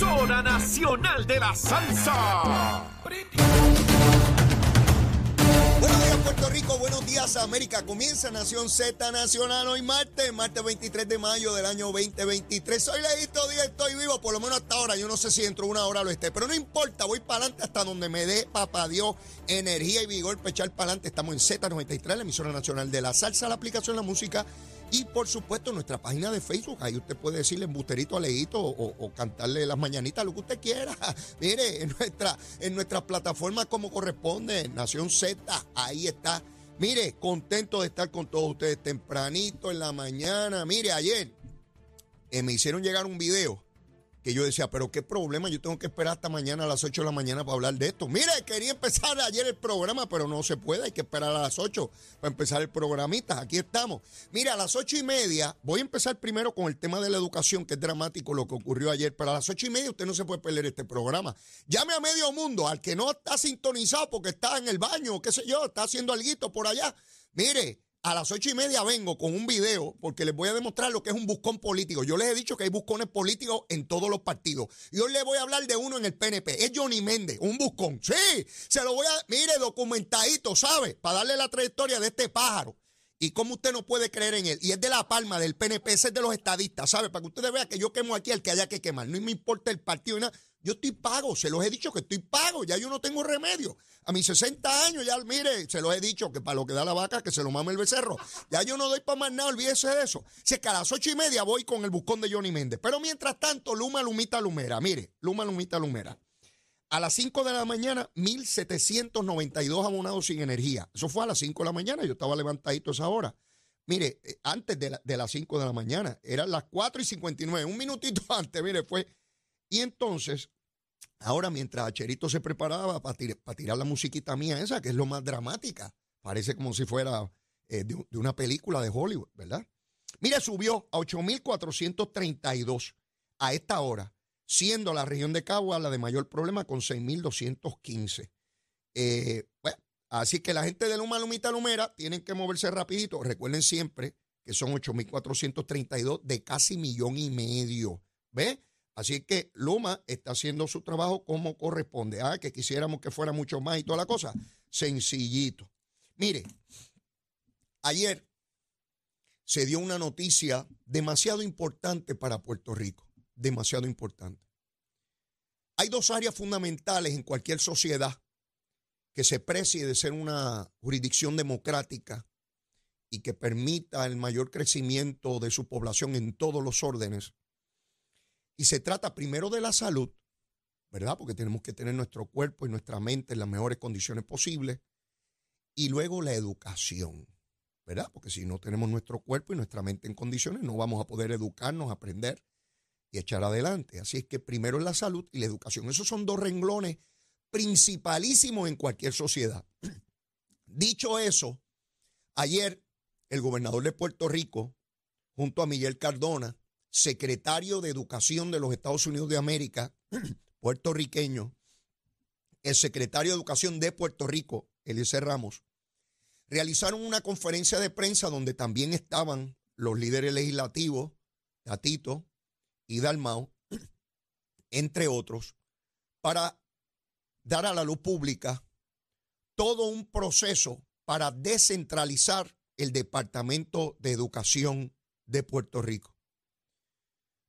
emisora nacional de la salsa. Buenos días Puerto Rico, buenos días América. Comienza Nación Z Nacional hoy martes, martes 23 de mayo del año 2023. Soy Leito Díaz, estoy vivo, por lo menos hasta ahora. Yo no sé si dentro de una hora lo esté, pero no importa, voy para adelante hasta donde me dé papá Dios energía y vigor para echar para adelante. Estamos en Z93, la emisora nacional de la salsa, la aplicación, la música y por supuesto nuestra página de Facebook. Ahí usted puede decirle embusterito a o, o cantarle las mañanitas, lo que usted quiera. Mire, en nuestra, en nuestras plataformas como corresponde, Nación Z, ahí está. Mire, contento de estar con todos ustedes tempranito en la mañana. Mire, ayer eh, me hicieron llegar un video que yo decía, pero qué problema, yo tengo que esperar hasta mañana a las 8 de la mañana para hablar de esto. Mire, quería empezar ayer el programa, pero no se puede, hay que esperar a las 8 para empezar el programita. Aquí estamos. Mire, a las 8 y media, voy a empezar primero con el tema de la educación, que es dramático lo que ocurrió ayer, pero a las 8 y media usted no se puede perder este programa. Llame a medio mundo, al que no está sintonizado porque está en el baño, qué sé yo, está haciendo algo por allá. Mire, a las ocho y media vengo con un video porque les voy a demostrar lo que es un buscón político. Yo les he dicho que hay buscones políticos en todos los partidos. Y hoy les voy a hablar de uno en el PNP. Es Johnny Méndez, un buscón. Sí, se lo voy a, mire, documentadito, ¿sabe? Para darle la trayectoria de este pájaro. Y cómo usted no puede creer en él. Y es de la palma del PNP, ese es de los estadistas, ¿sabe? Para que ustedes vean que yo quemo aquí al que haya que quemar. No me importa el partido y nada. Yo estoy pago, se los he dicho que estoy pago, ya yo no tengo remedio. A mis 60 años, ya mire, se los he dicho que para lo que da la vaca, que se lo mame el becerro. Ya yo no doy para más nada, olvídese de eso. Si es que a las ocho y media voy con el buscón de Johnny Méndez. Pero mientras tanto, Luma, Lumita, Lumera. Mire, Luma, Lumita, Lumera. A las 5 de la mañana, 1.792 abonados sin energía. Eso fue a las 5 de la mañana, yo estaba levantadito esa hora. Mire, eh, antes de, de las 5 de la mañana, eran las 4 y 59, un minutito antes, mire, fue y entonces, ahora mientras Cherito se preparaba para, tirar la musiquita mía esa, que es lo más dramática, parece como si fuera eh, de, una película de Hollywood, ¿verdad? Mire, subió a 8.432 a esta hora, siendo la región de Cagua la de mayor problema con 6.215. Eh, así que la gente de Luma, Lumita, Lumera tienen que moverse rapidito. Recuerden siempre que son 8.432 de casi millón y medio. ¿Ve? Así que Luma está haciendo su trabajo como corresponde. Ah, que quisiéramos que fuera mucho más y toda la cosa. Sencillito. Mire, ayer se dio una noticia demasiado importante para Puerto Rico. Demasiado importante. Hay dos áreas fundamentales en cualquier sociedad que se precie de ser una jurisdicción democrática y que permita el mayor crecimiento de su población en todos los órdenes y se trata primero de la salud, ¿verdad? Porque tenemos que tener nuestro cuerpo y nuestra mente en las mejores condiciones posibles. Y luego la educación, ¿verdad? Porque si no tenemos nuestro cuerpo y nuestra mente en condiciones, no vamos a poder educarnos, aprender y echar adelante. Así es que primero es la salud y la educación. Esos son dos renglones principalísimos en cualquier sociedad. Dicho eso, ayer el gobernador de Puerto Rico, junto a Miguel Cardona, secretario de Educación de los Estados Unidos de América, puertorriqueño, el secretario de Educación de Puerto Rico, Eliezer Ramos, realizaron una conferencia de prensa donde también estaban los líderes legislativos, Tatito y Dalmao, entre otros, para dar a la luz pública todo un proceso para descentralizar el Departamento de Educación de Puerto Rico.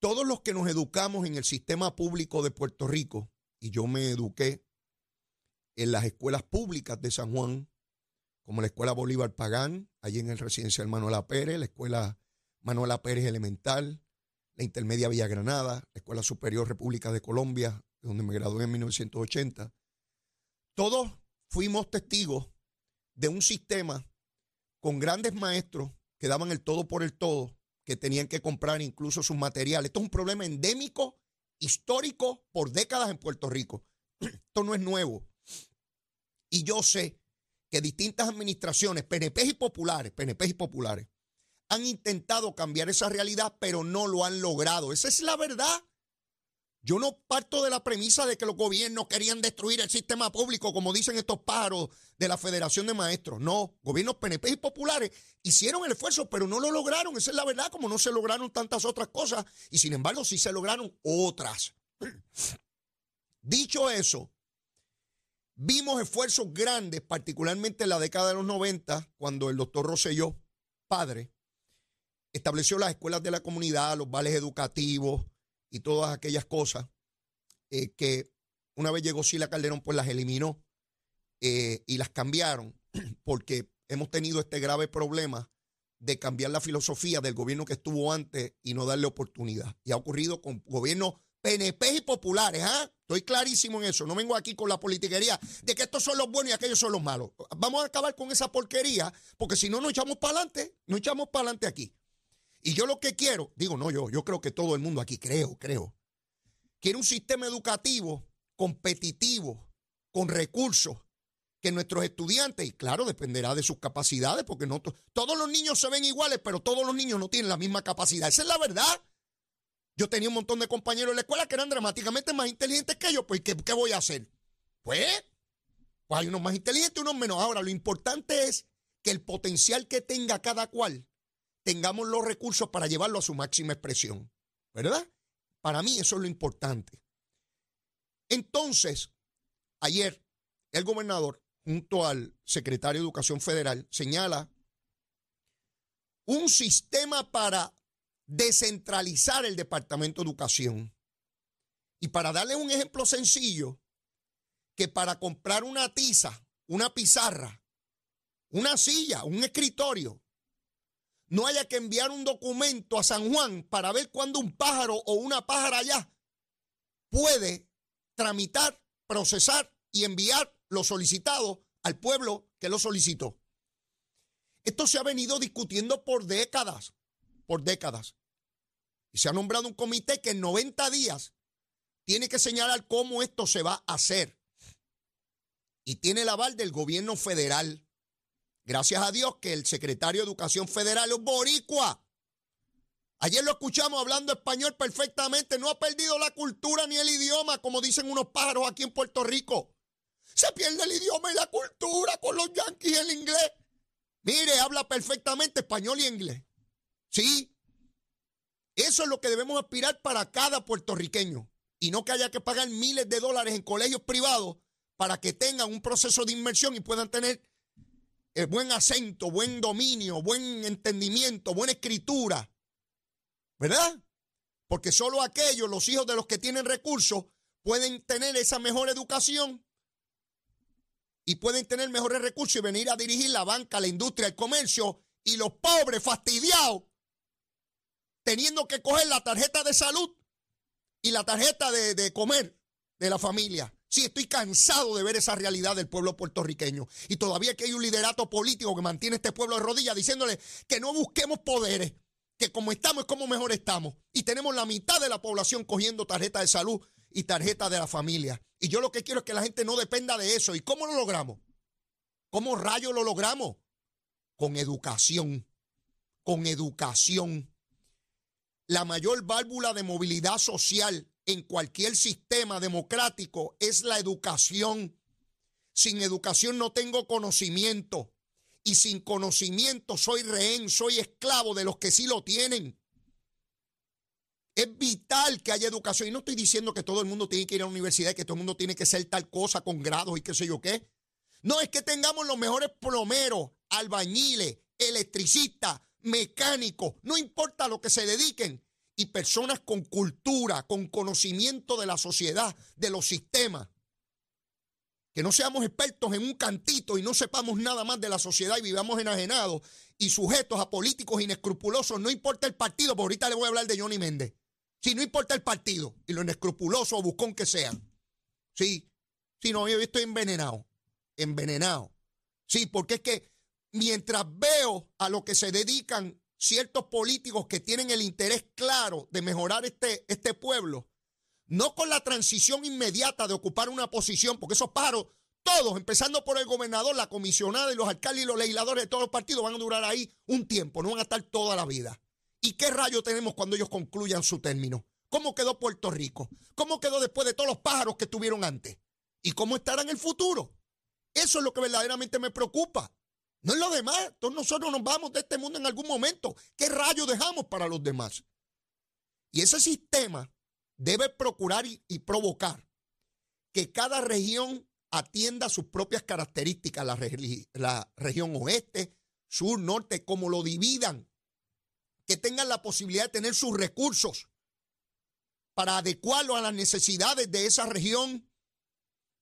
Todos los que nos educamos en el sistema público de Puerto Rico, y yo me eduqué en las escuelas públicas de San Juan, como la Escuela Bolívar Pagán, allí en el residencial Manuela Pérez, la Escuela Manuela Pérez Elemental, la Intermedia Villa Granada, la Escuela Superior República de Colombia, donde me gradué en 1980. Todos fuimos testigos de un sistema con grandes maestros que daban el todo por el todo, que tenían que comprar incluso sus materiales. Esto es un problema endémico, histórico, por décadas en Puerto Rico. Esto no es nuevo. Y yo sé que distintas administraciones, PNP y populares, PNP y populares, han intentado cambiar esa realidad, pero no lo han logrado. Esa es la verdad. Yo no parto de la premisa de que los gobiernos querían destruir el sistema público, como dicen estos pájaros de la Federación de Maestros. No, gobiernos PNP y populares hicieron el esfuerzo, pero no lo lograron. Esa es la verdad, como no se lograron tantas otras cosas. Y sin embargo, sí se lograron otras. Dicho eso, vimos esfuerzos grandes, particularmente en la década de los 90, cuando el doctor Rosselló, padre, estableció las escuelas de la comunidad, los vales educativos y todas aquellas cosas eh, que una vez llegó Sila Calderón, pues las eliminó eh, y las cambiaron, porque hemos tenido este grave problema de cambiar la filosofía del gobierno que estuvo antes y no darle oportunidad. Y ha ocurrido con gobiernos PNP y populares, ¿ah? Estoy clarísimo en eso. No vengo aquí con la politiquería de que estos son los buenos y aquellos son los malos. Vamos a acabar con esa porquería, porque si no nos echamos para adelante, nos echamos para adelante aquí. Y yo lo que quiero, digo, no yo, yo creo que todo el mundo aquí, creo, creo, quiere un sistema educativo competitivo, con recursos, que nuestros estudiantes, y claro, dependerá de sus capacidades, porque no todos los niños se ven iguales, pero todos los niños no tienen la misma capacidad. Esa es la verdad. Yo tenía un montón de compañeros en la escuela que eran dramáticamente más inteligentes que yo, pues ¿qué, qué voy a hacer? Pues, pues hay unos más inteligentes unos menos. Ahora, lo importante es que el potencial que tenga cada cual, tengamos los recursos para llevarlo a su máxima expresión, ¿verdad? Para mí eso es lo importante. Entonces, ayer el gobernador junto al secretario de Educación Federal, señala un sistema para descentralizar el Departamento de Educación. Y para darle un ejemplo sencillo, que para comprar una tiza, una pizarra, una silla, un escritorio, no haya que enviar un documento a San Juan para ver cuándo un pájaro o una pájara allá puede tramitar, procesar y enviar lo solicitado al pueblo que lo solicitó. Esto se ha venido discutiendo por décadas, por décadas. Y se ha nombrado un comité que en 90 días tiene que señalar cómo esto se va a hacer. Y tiene el aval del gobierno federal. Gracias a Dios que el secretario de Educación Federal es boricua. Ayer lo escuchamos hablando español perfectamente. No ha perdido la cultura ni el idioma, como dicen unos pájaros aquí en Puerto Rico. Se pierde el idioma y la cultura con los yanquis el inglés. Mire, habla perfectamente español y inglés. Sí. Eso es lo que debemos aspirar para cada puertorriqueño. Y no que haya que pagar miles de dólares en colegios privados para que tengan un proceso de inmersión y puedan tener eh, buen acento, buen dominio, buen entendimiento, buena escritura. ¿Verdad? Porque solo aquellos, los hijos de los que tienen recursos, pueden tener esa mejor educación y pueden tener mejores recursos y venir a dirigir la banca, la industria, el comercio y los pobres fastidiados teniendo que coger la tarjeta de salud y la tarjeta de, comer de la familia. Sí, estoy cansado de ver esa realidad del pueblo puertorriqueño. Y todavía que hay un liderato político que mantiene este pueblo de rodillas diciéndole que no busquemos poderes, que como estamos es como mejor estamos. Y tenemos la mitad de la población cogiendo tarjeta de salud y tarjeta de la familia. Y yo lo que quiero es que la gente no dependa de eso. ¿Y cómo lo logramos? ¿Cómo rayos lo logramos? Con educación. Con educación. La mayor válvula de movilidad social en cualquier sistema democrático es la educación. Sin educación no tengo conocimiento. Y sin conocimiento soy rehén, soy esclavo de los que sí lo tienen. Es vital que haya educación. Y no estoy diciendo que todo el mundo tiene que ir a la universidad que todo el mundo tiene que ser tal cosa con grados y qué sé yo qué. No es que tengamos los mejores plomeros, albañiles, electricistas, mecánicos, no importa lo que se dediquen. Y personas con cultura, con conocimiento de la sociedad, de los sistemas. Que no seamos expertos en un cantito y no sepamos nada más de la sociedad y vivamos enajenados y sujetos a políticos inescrupulosos, no importa el partido, porque ahorita le voy a hablar de Johnny Méndez. Si no importa el partido y lo inescrupuloso o buscón que sean. Sí, si no, yo estoy envenenado. Envenenado. Sí, porque es que mientras veo a lo que se dedican ciertos políticos que tienen el interés claro de mejorar este, este pueblo, no con la transición inmediata de ocupar una posición, porque esos paros, todos, empezando por el gobernador, la comisionada y los alcaldes y los legisladores de todos los partidos, van a durar ahí un tiempo, no van a estar toda la vida. ¿Y qué rayo tenemos cuando ellos concluyan su término? ¿Cómo quedó Puerto Rico? ¿Cómo quedó después de todos los pájaros que tuvieron antes? ¿Y cómo estará en el futuro? Eso es lo que verdaderamente me preocupa. No es lo demás. Todos nosotros nos vamos de este mundo en algún momento. ¿Qué rayo dejamos para los demás? Y ese sistema debe procurar y, provocar que cada región atienda sus propias características, la, la región oeste, sur, norte, como lo dividan, que tengan la posibilidad de tener sus recursos para adecuarlo a las necesidades de esa región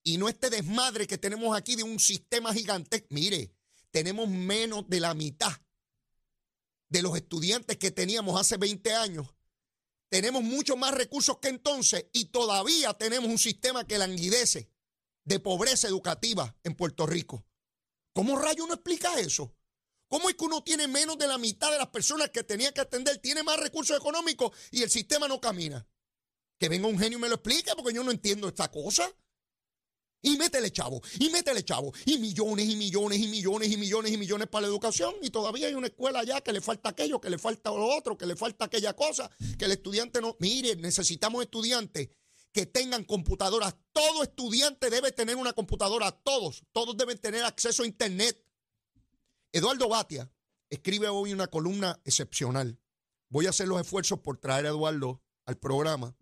y no este desmadre que tenemos aquí de un sistema gigante. Mire, tenemos menos de la mitad de los estudiantes que teníamos hace 20 años. Tenemos mucho más recursos que entonces y todavía tenemos un sistema que languidece de pobreza educativa en Puerto Rico. ¿Cómo rayo uno explica eso? ¿Cómo es que uno tiene menos de la mitad de las personas que tenía que atender, tiene más recursos económicos y el sistema no camina? Que venga un genio y me lo explique porque yo no entiendo esta cosa. Y métele chavo, y métele chavo, y millones y millones y millones y millones y millones para la educación. Y todavía hay una escuela allá que le falta aquello, que le falta lo otro, que le falta aquella cosa, que el estudiante no. Mire, necesitamos estudiantes que tengan computadoras. Todo estudiante debe tener una computadora, todos, todos deben tener acceso a Internet. Eduardo Batia escribe hoy una columna excepcional. Voy a hacer los esfuerzos por traer a Eduardo al programa.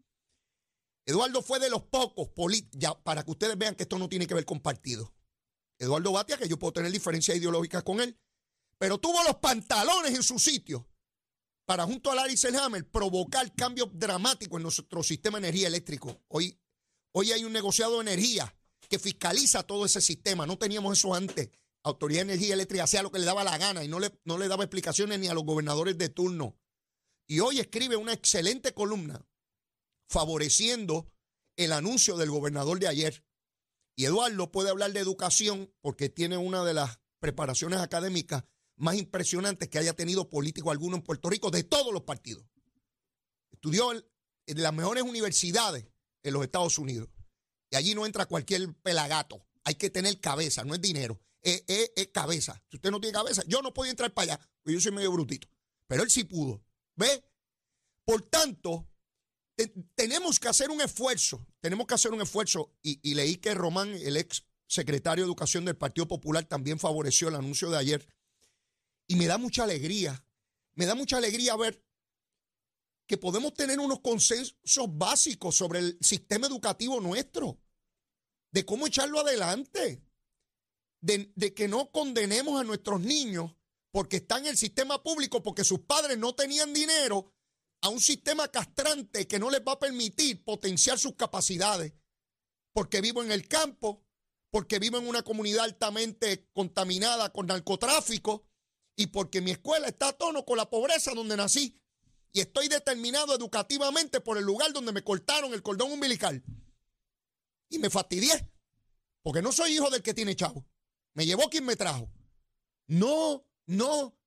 Eduardo fue de los pocos ya para que ustedes vean que esto no tiene que ver con partido. Eduardo Batia, que yo puedo tener diferencias ideológicas con él, pero tuvo los pantalones en su sitio para junto a Larry Selhammer provocar cambios dramáticos en nuestro sistema de energía eléctrico. Hoy, hoy hay un negociado de energía que fiscaliza todo ese sistema. No teníamos eso antes. Autoridad de Energía Eléctrica hacía lo que le daba la gana y no le, no le daba explicaciones ni a los gobernadores de turno. Y hoy escribe una excelente columna favoreciendo el anuncio del gobernador de ayer. Y Eduardo puede hablar de educación porque tiene una de las preparaciones académicas más impresionantes que haya tenido político alguno en Puerto Rico de todos los partidos. Estudió en, las mejores universidades en los Estados Unidos. Y allí no entra cualquier pelagato. Hay que tener cabeza, no es dinero. Es, es- es cabeza. Si usted no tiene cabeza, yo no puedo entrar para allá, porque yo soy medio brutito. Pero él sí pudo. ¿Ve? Por tanto, te- tenemos que hacer un esfuerzo, tenemos que hacer un esfuerzo, y, leí que Román, el ex secretario de Educación del Partido Popular, también favoreció el anuncio de ayer, y me da mucha alegría, me da mucha alegría ver que podemos tener unos consensos básicos sobre el sistema educativo nuestro, de cómo echarlo adelante, de, de que no condenemos a nuestros niños porque están en el sistema público, porque sus padres no tenían dinero, a un sistema castrante que no les va a permitir potenciar sus capacidades, porque vivo en el campo, porque vivo en una comunidad altamente contaminada con narcotráfico y porque mi escuela está a tono con la pobreza donde nací y estoy determinado educativamente por el lugar donde me cortaron el cordón umbilical. Y me fastidié, porque no soy hijo del que tiene chavo. Me llevó quien me trajo. No, no,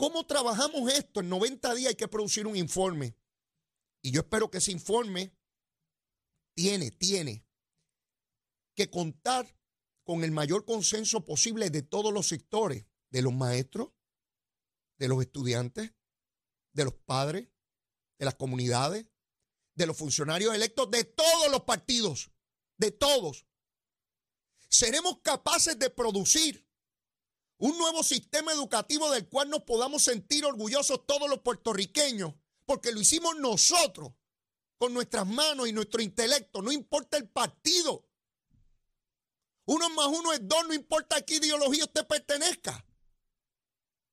¿Cómo trabajamos esto? En 90 días hay que producir un informe. Y yo espero que ese informe tiene, tiene que contar con el mayor consenso posible de todos los sectores, de los maestros, de los estudiantes, de los padres, de las comunidades, de los funcionarios electos, de todos los partidos, de todos. Seremos capaces de producir un nuevo sistema educativo del cual nos podamos sentir orgullosos todos los puertorriqueños, porque lo hicimos nosotros, con nuestras manos y nuestro intelecto, no importa el partido. Uno más uno es dos, no importa a qué ideología usted pertenezca.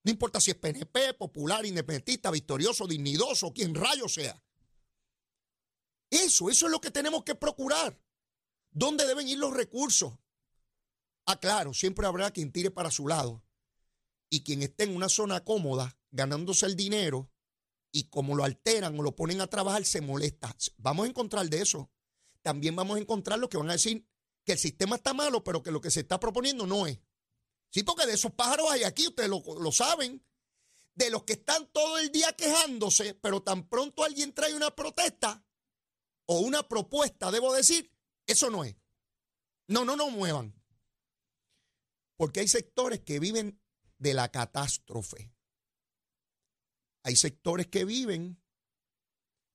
No importa si es PNP, popular, independentista, victorioso, dignidoso, quien rayo sea. Eso, eso es lo que tenemos que procurar. ¿Dónde deben ir los recursos? Ah, claro, siempre habrá quien tire para su lado y quien esté en una zona cómoda ganándose el dinero y como lo alteran o lo ponen a trabajar se molesta. Vamos a encontrar de eso. También vamos a encontrar los que van a decir que el sistema está malo, pero que lo que se está proponiendo no es. Sí, porque de esos pájaros hay aquí, ustedes lo, lo saben. De los que están todo el día quejándose, pero tan pronto alguien trae una protesta o una propuesta, debo decir, eso no es. No, no, no muevan. Porque hay sectores que viven de la catástrofe. Hay sectores que viven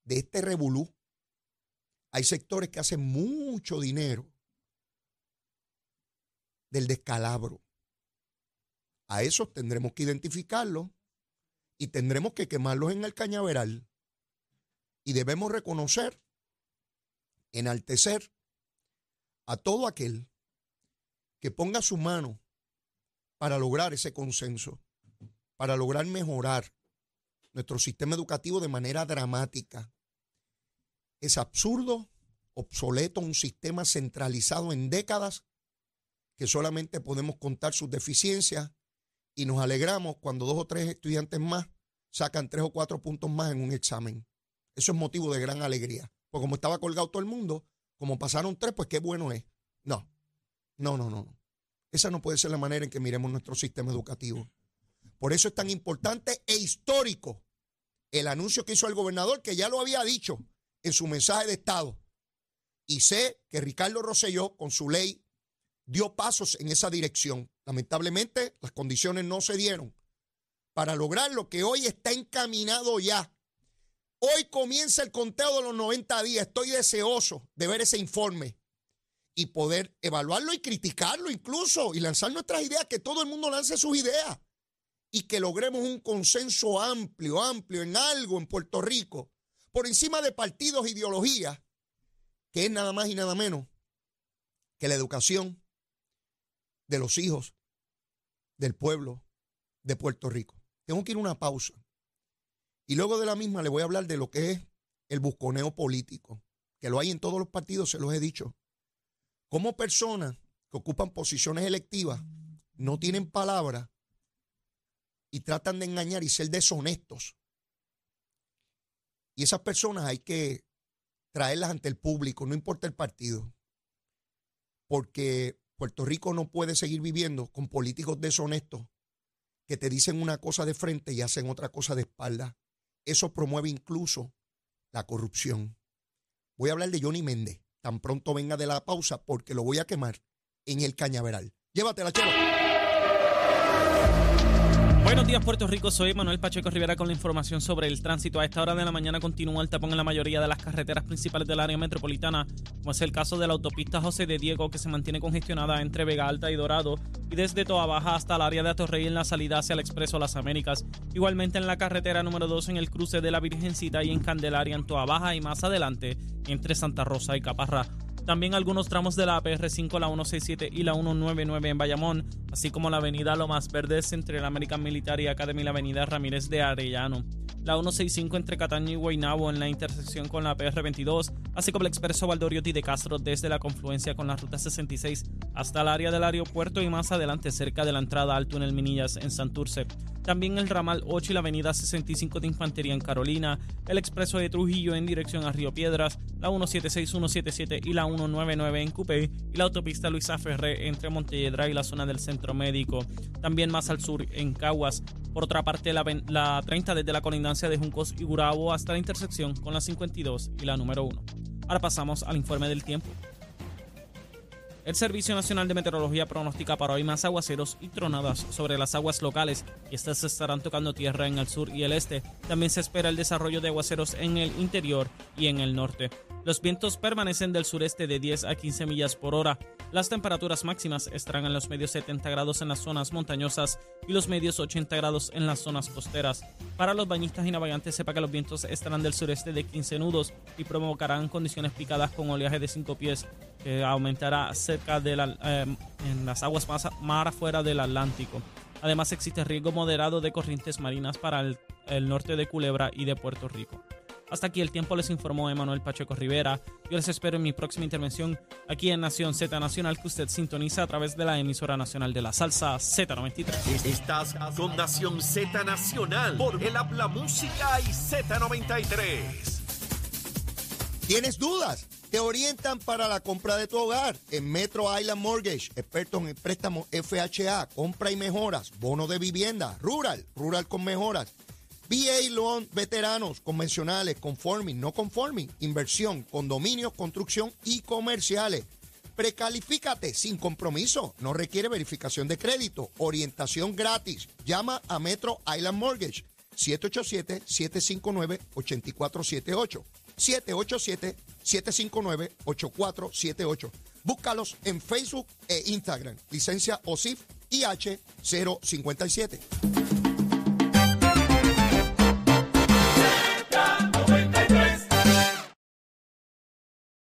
de este revolú. Hay sectores que hacen mucho dinero del descalabro. A esos tendremos que identificarlos y tendremos que quemarlos en el cañaveral. Y debemos reconocer enaltecer a todo aquel que ponga su mano para lograr ese consenso, para lograr mejorar nuestro sistema educativo de manera dramática. Es absurdo, obsoleto, un sistema centralizado en décadas que solamente podemos contar sus deficiencias y nos alegramos cuando dos o tres estudiantes más sacan tres o cuatro puntos más en un examen. Eso es motivo de gran alegría. Porque como estaba colgado todo el mundo, como pasaron tres, pues qué bueno es. No, no, no, no. Esa no puede ser la manera en que miremos nuestro sistema educativo. Por eso es tan importante e histórico el anuncio que hizo el gobernador, que ya lo había dicho en su mensaje de Estado. Y sé que Ricardo Rosselló, con su ley, dio pasos en esa dirección. Lamentablemente, las condiciones no se dieron para lograr lo que hoy está encaminado ya. Hoy comienza el conteo de los 90 días. Estoy deseoso de ver ese informe y poder evaluarlo y criticarlo incluso y lanzar nuestras ideas, que todo el mundo lance sus ideas y que logremos un consenso amplio, amplio en algo en Puerto Rico, por encima de partidos ideologías, que es nada más y nada menos que la educación de los hijos del pueblo de Puerto Rico. Tengo que ir a una pausa. Y luego de la misma le voy a hablar de lo que es el busconeo político, que lo hay en todos los partidos, se los he dicho. Como personas que ocupan posiciones electivas no tienen palabra y tratan de engañar y ser deshonestos. Y esas personas hay que traerlas ante el público, no importa el partido. Porque Puerto Rico no puede seguir viviendo con políticos deshonestos que te dicen una cosa de frente y hacen otra cosa de espalda. Eso promueve incluso la corrupción. Voy a hablar de Johnny Méndez, tan pronto venga de la pausa, porque lo voy a quemar en el cañaveral. Llévatela, chelo. Buenos días, Puerto Rico. Soy Manuel Pacheco Rivera con la información sobre el tránsito. A esta hora de la mañana continúa el tapón en la mayoría de las carreteras principales del área metropolitana, como es el caso de la autopista José de Diego, que se mantiene congestionada entre Vega Alta y Dorado, y desde Toa Baja hasta el área de Atorrey en la salida hacia el Expreso Las Américas. Igualmente en la carretera número 2 en el cruce de la Virgencita y en Candelaria en Toa Baja y más adelante entre Santa Rosa y Caparra. También algunos tramos de la APR5, la 167 y la 199 en Bayamón, así como la avenida Lomas Verdes entre la American Military Academy y la avenida Ramírez de Arellano la 165 entre Cataño y Guaynabo en la intersección con la PR22, así como el expreso Valdoriotti de Castro desde la confluencia con la ruta 66 hasta el área del aeropuerto y más adelante cerca de la entrada al túnel Minillas en Santurce. También el ramal 8 y la avenida 65 de Infantería en Carolina, el expreso de Trujillo en dirección a Río Piedras, la 176, 177 y la 199 en Cupey y la autopista Luisa Ferré entre Montelledra y la zona del centro médico. También más al sur en Caguas. Por otra parte, la, la 30 desde la colindancia de Juncos y Gurabo hasta la intersección con la 52 y la número 1. Ahora pasamos al informe del tiempo. El Servicio Nacional de Meteorología pronostica para hoy más aguaceros y tronadas sobre las aguas locales estas estarán tocando tierra en el sur y el este. También se espera el desarrollo de aguaceros en el interior y en el norte. Los vientos permanecen del sureste de 10 a 15 millas por hora. Las temperaturas máximas estarán en los medios 70 grados en las zonas montañosas y los medios 80 grados en las zonas costeras. Para los bañistas y navegantes, sepa que los vientos estarán del sureste de 15 nudos y provocarán condiciones picadas con oleaje de 5 pies que aumentará cerca de la, eh, en las aguas más, más afuera del Atlántico. Además existe riesgo moderado de corrientes marinas para el norte de Culebra y de Puerto Rico. Hasta aquí el tiempo les informó Emanuel Pacheco Rivera. Yo les espero en mi próxima intervención aquí en Nación Z Nacional que usted sintoniza a través de la emisora nacional de la salsa Z93. Estás con Nación Z Nacional por el Habla Música y Z93. ¿Tienes dudas? Te orientan para la compra de tu hogar en Metro Island Mortgage, expertos en préstamos FHA, compra y mejoras, bono de vivienda, rural, rural con mejoras VA Loan Veteranos, convencionales, conforming, no conforming, inversión, condominios, construcción y comerciales. Precalifícate sin compromiso, no requiere verificación de crédito, orientación gratis. Llama a Metro Island Mortgage 787-759-8478. 787-759-8478. Búscalos en Facebook e Instagram. Licencia OSIF IH 057.